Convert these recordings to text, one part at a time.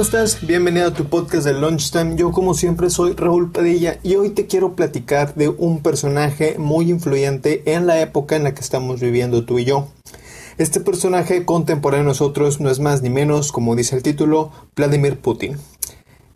¿cómo estás? Bienvenido a tu podcast de Lunchtime. Yo como siempre soy Raúl Padilla y hoy te quiero platicar de un personaje muy influyente en la época en la que estamos viviendo tú y yo. Este personaje contemporáneo a nosotros no es más ni menos, como dice el título, Vladimir Putin.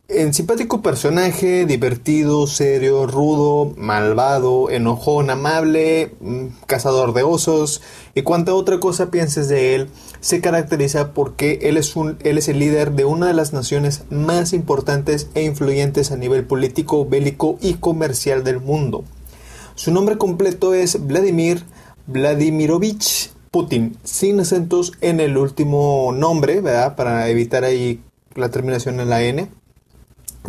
En simpático personaje, divertido, serio, rudo, malvado, enojón, amable, mm, cazador de osos y cuanta otra cosa pienses de él, se caracteriza porque él es, un, él es el líder de una de las naciones más importantes e influyentes a nivel político, bélico y comercial del mundo. Su nombre completo es Vladimir Vladimirovich Putin, sin acentos en el último nombre, ¿verdad? Para evitar ahí la terminación en la N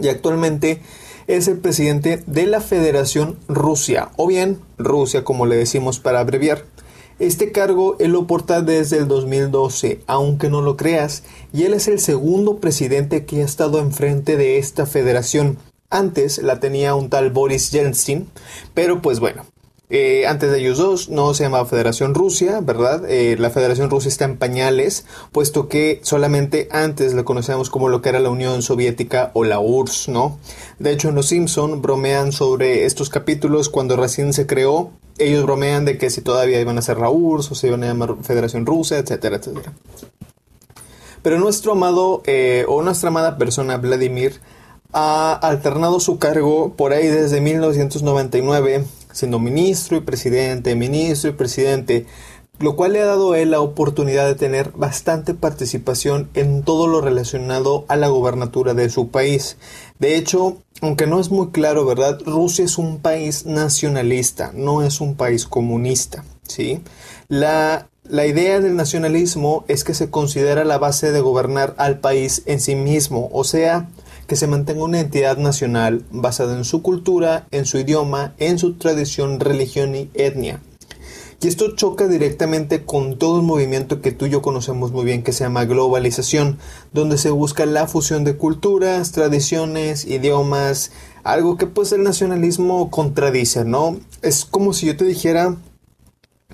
y actualmente es el presidente de la Federación Rusia, o bien Rusia como le decimos para abreviar. Este cargo él lo porta desde el 2012, aunque no lo creas, y él es el segundo presidente que ha estado enfrente de esta federación. Antes la tenía un tal Boris Yeltsin, pero pues bueno, eh, antes de ellos dos no se llamaba Federación Rusia, ¿verdad? Eh, la Federación Rusia está en pañales, puesto que solamente antes la conocíamos como lo que era la Unión Soviética o la URSS, ¿no? De hecho, en Los Simpson bromean sobre estos capítulos cuando recién se creó. Ellos bromean de que si todavía iban a ser la URSS o se iban a llamar Federación Rusia, etcétera, etcétera. Pero nuestro amado eh, o nuestra amada persona Vladimir ha alternado su cargo por ahí desde 1999 siendo ministro y presidente, ministro y presidente, lo cual le ha dado a él la oportunidad de tener bastante participación en todo lo relacionado a la gobernatura de su país. De hecho, aunque no es muy claro, ¿verdad? Rusia es un país nacionalista, no es un país comunista, ¿sí? La, la idea del nacionalismo es que se considera la base de gobernar al país en sí mismo, o sea, que se mantenga una entidad nacional basada en su cultura, en su idioma, en su tradición, religión y etnia. Y esto choca directamente con todo el movimiento que tú y yo conocemos muy bien que se llama globalización, donde se busca la fusión de culturas, tradiciones, idiomas, algo que pues el nacionalismo contradice, ¿no? Es como si yo te dijera,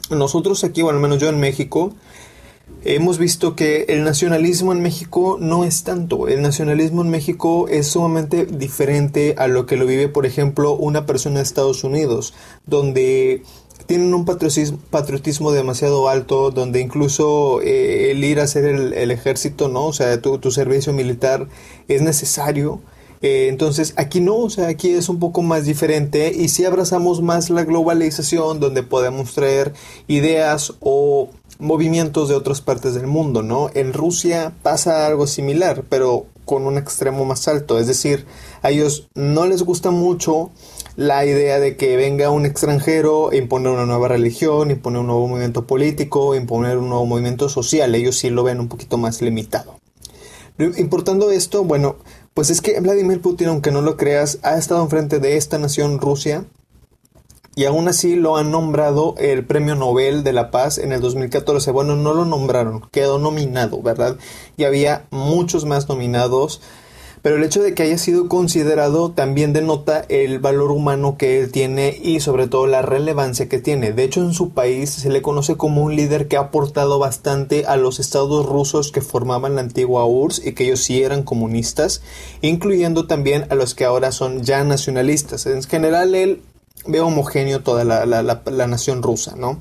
nosotros aquí, o al menos yo en México, Hemos visto que el nacionalismo en México no es tanto. El nacionalismo en México es sumamente diferente a lo que lo vive, por ejemplo, una persona de Estados Unidos, donde tienen un patriotismo, demasiado alto, donde incluso eh, el ir a hacer el, ejército, ¿no? O sea, tu, servicio militar es necesario. Eh, entonces, aquí no, o sea, aquí es un poco más diferente y si abrazamos más la globalización, donde podemos traer ideas o movimientos de otras partes del mundo, ¿no? En Rusia pasa algo similar, pero con un extremo más alto, es decir, a ellos no les gusta mucho la idea de que venga un extranjero e imponer una nueva religión, imponer un nuevo movimiento político, imponer un nuevo movimiento social, ellos sí lo ven un poquito más limitado. Importando esto, bueno, pues es que Vladimir Putin, aunque no lo creas, ha estado enfrente de esta nación Rusia y aún así lo han nombrado el Premio Nobel de la Paz en el 2014. Bueno, no lo nombraron, quedó nominado, ¿verdad? Y había muchos más nominados, pero el hecho de que haya sido considerado también denota el valor humano que él tiene y sobre todo la relevancia que tiene. De hecho, en su país se le conoce como un líder que ha aportado bastante a los estados rusos que formaban la antigua URSS y que ellos sí eran comunistas, incluyendo también a los que ahora son ya nacionalistas. En general, él veo homogéneo toda la, la, nación rusa, ¿no?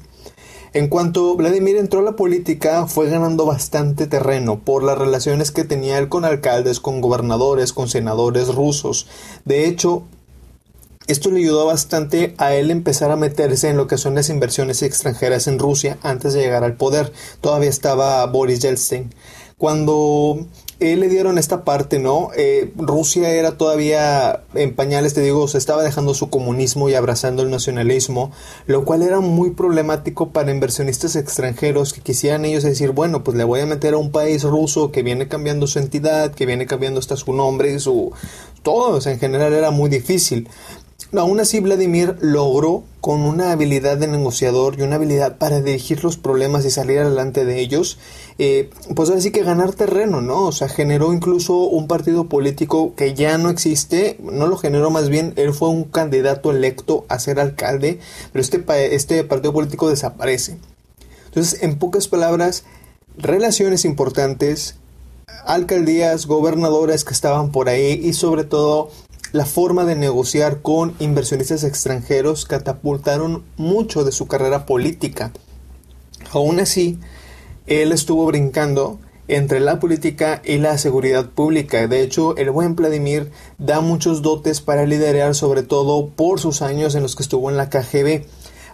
En cuanto Vladimir entró a la política, fue ganando bastante terreno por las relaciones que tenía él con alcaldes, con gobernadores, con senadores rusos. De hecho, esto le ayudó bastante a él empezar a meterse en lo que son las inversiones extranjeras en Rusia antes de llegar al poder. Todavía estaba Boris Yeltsin. Cuando él le dieron esta parte, ¿no? Eh, Rusia era todavía en pañales, te digo, se estaba dejando su comunismo y abrazando el nacionalismo, lo cual era muy problemático para inversionistas extranjeros que quisieran ellos decir, bueno, pues le voy a meter a un país ruso que viene cambiando su entidad, que viene cambiando hasta su nombre y su... Todo, en general era muy difícil. Aún así, Vladimir logró, con una habilidad de negociador y una habilidad para dirigir los problemas y salir adelante de ellos, eh, pues así que ganar terreno, ¿no? O sea, generó incluso un partido político que ya no existe, no lo generó más bien, él fue un candidato electo a ser alcalde, pero este, este partido político desaparece. Entonces, en pocas palabras, relaciones importantes, alcaldías, gobernadores que estaban por ahí y sobre todo la forma de negociar con inversionistas extranjeros catapultaron mucho de su carrera política. Aún así, él estuvo brincando entre la política y la seguridad pública. De hecho, el buen Vladimir da muchos dotes para liderar, sobre todo por sus años en los que estuvo en la KGB.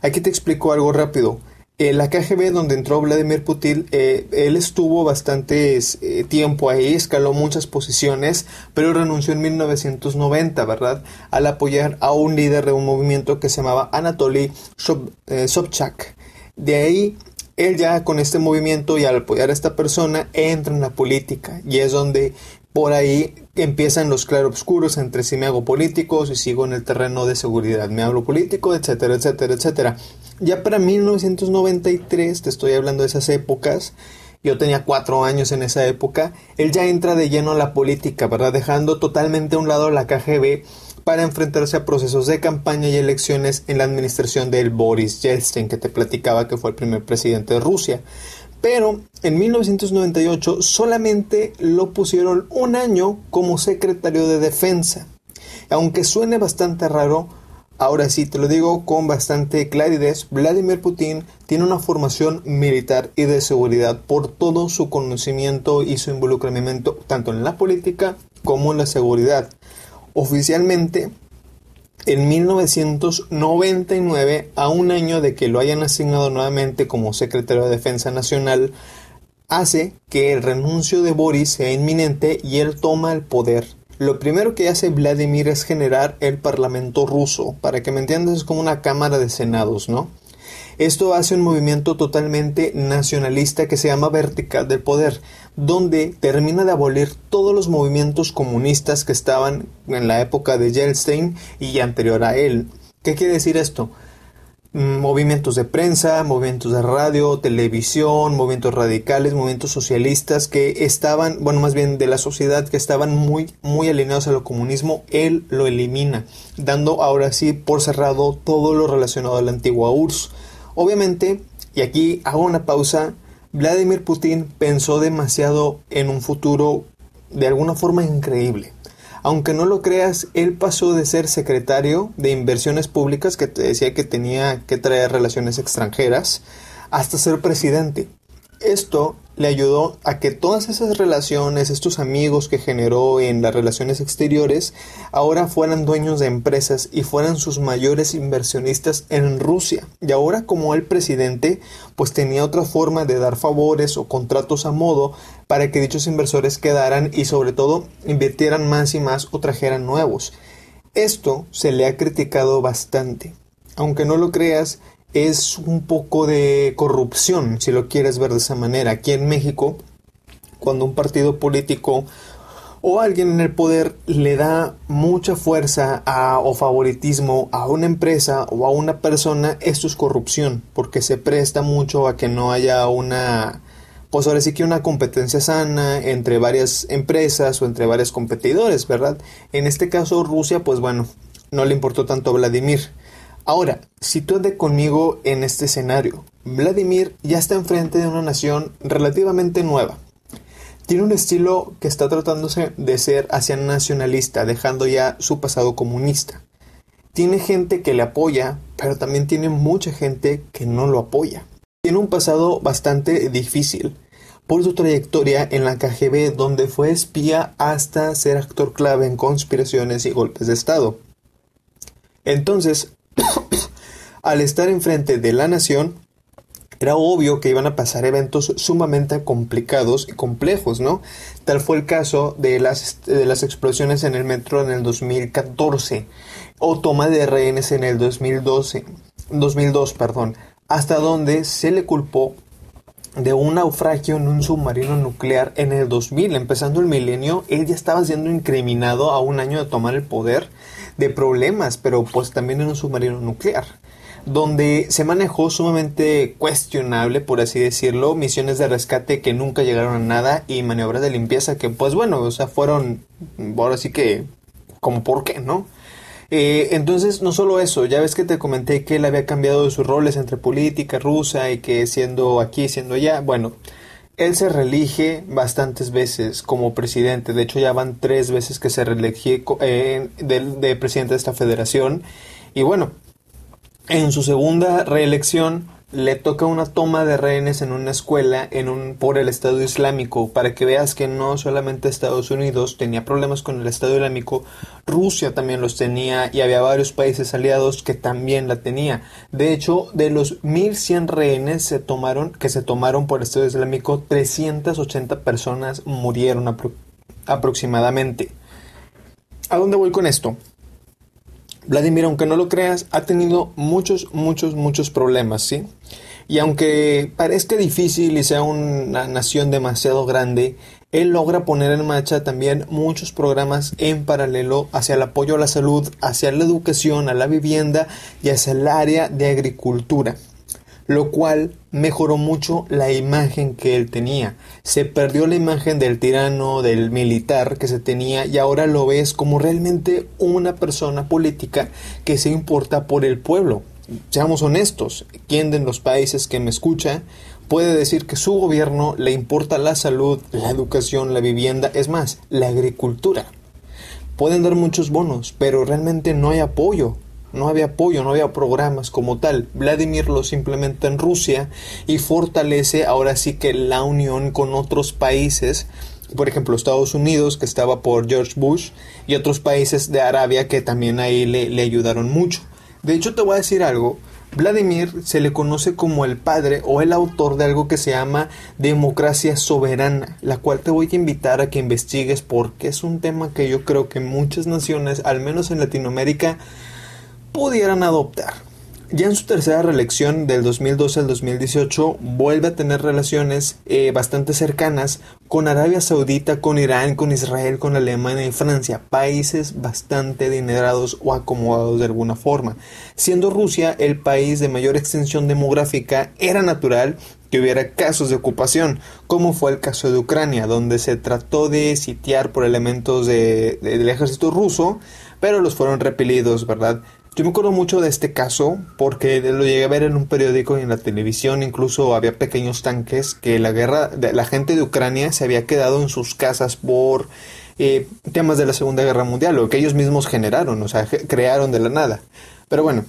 Aquí te explico algo rápido. En la KGB, donde entró Vladimir Putin, eh, él estuvo bastante eh, tiempo ahí, escaló muchas posiciones, pero renunció en 1990, ¿verdad? Al apoyar a un líder de un movimiento que se llamaba Anatoly eh, Sobchak. De ahí él ya con este movimiento y al apoyar a esta persona entra en la política y es donde por ahí empiezan los claroscuros entre si me hago político, si sigo en el terreno de seguridad, me hablo político, etcétera, etcétera, etcétera. Ya para 1993, te estoy hablando de esas épocas, yo tenía cuatro años en esa época, él ya entra de lleno a la política, ¿verdad? Dejando totalmente a un lado la KGB para enfrentarse a procesos de campaña y elecciones en la administración del Boris Yeltsin, que te platicaba que fue el primer presidente de Rusia. Pero en 1998 solamente lo pusieron un año como secretario de defensa. Aunque suene bastante raro, ahora sí te lo digo con bastante claridad, Vladimir Putin tiene una formación militar y de seguridad por todo su conocimiento y su involucramiento tanto en la política como en la seguridad. Oficialmente, en 1999, a un año de que lo hayan asignado nuevamente como secretario de Defensa Nacional, hace que el renuncio de Boris sea inminente y él toma el poder. Lo primero que hace Vladimir es generar el Parlamento ruso. Para que me entiendas, es como una Cámara de Senados, ¿no? Esto hace un movimiento totalmente nacionalista que se llama Vertical del Poder, donde termina de abolir todos los movimientos comunistas que estaban en la época de Yeltsin y anterior a él. ¿Qué quiere decir esto? Mm, movimientos de prensa, movimientos de radio, televisión, movimientos radicales, movimientos socialistas que estaban, bueno, más bien de la sociedad que estaban muy, muy alineados a lo comunismo, él lo elimina, dando ahora sí por cerrado todo lo relacionado a la antigua URSS. Obviamente, y aquí hago una pausa, Vladimir Putin pensó demasiado en un futuro de alguna forma increíble. Aunque no lo creas, él pasó de ser secretario de inversiones públicas, que te decía que tenía que traer relaciones extranjeras, hasta ser presidente. Esto le ayudó a que todas esas relaciones, estos amigos que generó en las relaciones exteriores, ahora fueran dueños de empresas y fueran sus mayores inversionistas en Rusia. Y ahora como el presidente, pues tenía otra forma de dar favores o contratos a modo para que dichos inversores quedaran y sobre todo invirtieran más y más o trajeran nuevos. Esto se le ha criticado bastante. Aunque no lo creas, es un poco de corrupción, si lo quieres ver de esa manera. Aquí en México, cuando un partido político o alguien en el poder le da mucha fuerza a, o favoritismo a una empresa o a una persona, esto es corrupción, porque se presta mucho a que no haya una, pues ahora sí que una competencia sana entre varias empresas o entre varios competidores, ¿verdad? En este caso Rusia, pues bueno, no le importó tanto a Vladimir. Ahora, sitúate conmigo en este escenario. Vladimir ya está enfrente de una nación relativamente nueva. Tiene un estilo que está tratándose de ser hacia nacionalista, dejando ya su pasado comunista. Tiene gente que le apoya, pero también tiene mucha gente que no lo apoya. Tiene un pasado bastante difícil por su trayectoria en la KGB, donde fue espía hasta ser actor clave en conspiraciones y golpes de Estado. Entonces, al estar enfrente de la nación, era obvio que iban a pasar eventos sumamente complicados y complejos, ¿no? Tal fue el caso de las, de las explosiones en el metro en el 2014 o toma de rehenes en el 2012, 2002, perdón, hasta donde se le culpó de un naufragio en un submarino nuclear en el 2000, empezando el milenio, él ya estaba siendo incriminado a un año de tomar el poder de problemas, pero pues también en un submarino nuclear donde se manejó sumamente cuestionable, por así decirlo, misiones de rescate que nunca llegaron a nada y maniobras de limpieza que, pues bueno, o sea, fueron, ahora sí que, como por qué, ¿no? Eh, entonces, no solo eso, ya ves que te comenté que él había cambiado sus roles entre política rusa y que siendo aquí, siendo allá, bueno, él se reelige bastantes veces como presidente. De hecho, ya van tres veces que se reelige eh, de presidente de esta federación. Y bueno, en su segunda reelección le toca una toma de rehenes en una escuela en un, por el Estado Islámico, para que veas que no solamente Estados Unidos tenía problemas con el Estado Islámico, Rusia también los tenía y había varios países aliados que también la tenía. De hecho, de los 1100 rehenes se tomaron, que se tomaron por el Estado Islámico, 380 personas murieron aproximadamente. ¿A dónde voy con esto? Vladimir, aunque no lo creas, ha tenido muchos, muchos, muchos problemas, ¿sí? Y aunque parezca difícil y sea una nación demasiado grande, él logra poner en marcha también muchos programas en paralelo hacia el apoyo a la salud, hacia la educación, a la vivienda y hacia el área de agricultura lo cual mejoró mucho la imagen que él tenía. Se perdió la imagen del tirano, del militar que se tenía y ahora lo ves como realmente una persona política que se importa por el pueblo. Seamos honestos, ¿quién de los países que me escucha puede decir que su gobierno le importa la salud, la educación, la vivienda, es más, la agricultura? Pueden dar muchos bonos, pero realmente no hay apoyo no había apoyo, no había programas como tal. Vladimir los implementa en Rusia y fortalece ahora sí que la unión con otros países, por ejemplo Estados Unidos, que estaba por George Bush, y otros países de Arabia que también ahí le, le ayudaron mucho. De hecho, te voy a decir algo. Vladimir se le conoce como el padre o el autor de algo que se llama democracia soberana, la cual te voy a invitar a que investigues porque es un tema que yo creo que muchas naciones, al menos en Latinoamérica, pudieran adoptar. Ya en su tercera reelección del 2012 al 2018 vuelve a tener relaciones eh, bastante cercanas con Arabia Saudita, con Irán, con Israel, con Alemania y Francia, países bastante adinerados o acomodados de alguna forma. Siendo Rusia el país de mayor extensión demográfica, era natural que hubiera casos de ocupación, como fue el caso de Ucrania, donde se trató de sitiar por elementos del ejército ruso, pero los fueron repelidos, ¿verdad? Yo me acuerdo mucho de este caso porque lo llegué a ver en un periódico y en la televisión, incluso había pequeños tanques que la guerra, la gente de Ucrania se había quedado en sus casas por eh, temas de la Segunda Guerra Mundial o que ellos mismos generaron, o sea, crearon de la nada. Pero bueno,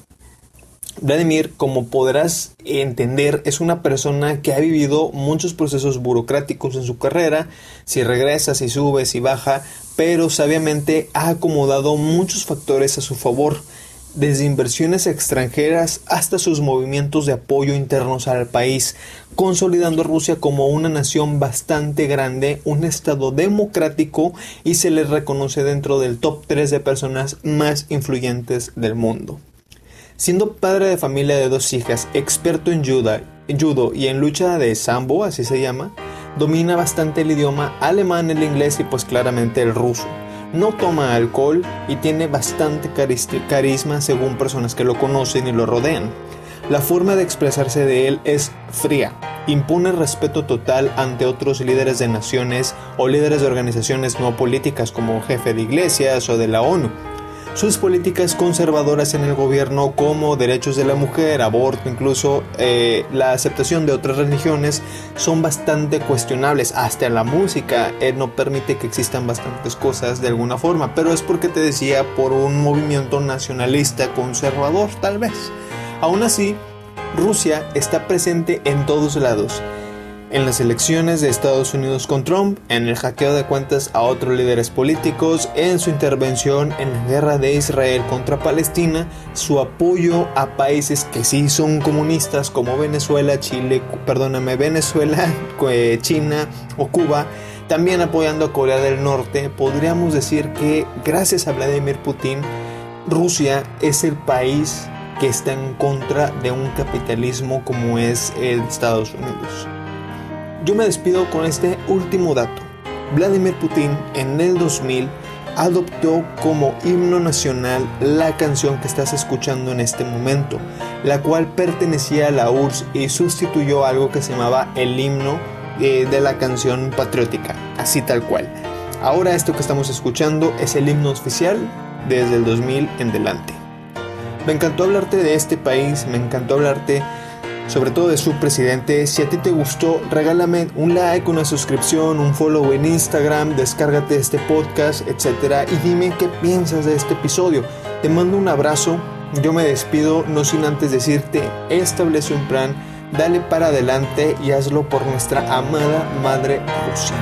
Vladimir, como podrás entender, es una persona que ha vivido muchos procesos burocráticos en su carrera, si regresa, si sube, si baja, pero sabiamente ha acomodado muchos factores a su favor desde inversiones extranjeras hasta sus movimientos de apoyo internos al país, consolidando Rusia como una nación bastante grande, un estado democrático y se le reconoce dentro del top 3 de personas más influyentes del mundo. Siendo padre de familia de dos hijas, experto en judo y en lucha de sambo, así se llama, domina bastante el idioma alemán, el inglés y pues claramente el ruso no toma alcohol y tiene bastante carisma según personas que lo conocen y lo rodean. La forma de expresarse de él es fría, impone respeto total ante otros líderes de naciones o líderes de organizaciones no políticas como jefe de iglesias o de la ONU sus políticas conservadoras en el gobierno como derechos de la mujer, aborto, incluso eh, la aceptación de otras religiones son bastante cuestionables. Hasta la música él no permite que existan bastantes cosas de alguna forma, pero es porque te decía por un movimiento nacionalista conservador tal vez. Aún así, Rusia está presente en todos lados en las elecciones de Estados Unidos con Trump, en el hackeo de cuentas a otros líderes políticos, en su intervención en la guerra de Israel contra Palestina, su apoyo a países que sí son comunistas como Venezuela, Chile, perdóname, Venezuela, China o Cuba, también apoyando a Corea del Norte, podríamos decir que gracias a Vladimir Putin, Rusia es el país que está en contra de un capitalismo como es el Estados Unidos. Yo me despido con este último dato. Vladimir Putin en el 2000 adoptó como himno nacional la canción que estás escuchando en este momento, la cual pertenecía a la URSS y sustituyó algo que se llamaba el himno eh, de la canción patriótica, así tal cual. Ahora esto que estamos escuchando es el himno oficial desde el 2000 en delante. Me encantó hablarte de este país, me encantó hablarte sobre todo de su presidente. Si a ti te gustó, regálame un like, una suscripción, un follow en Instagram, descárgate este podcast, etcétera, y dime qué piensas de este episodio. Te mando un abrazo. Yo me despido, no sin antes decirte, establece un plan, dale para adelante y hazlo por nuestra amada Madre Rusia.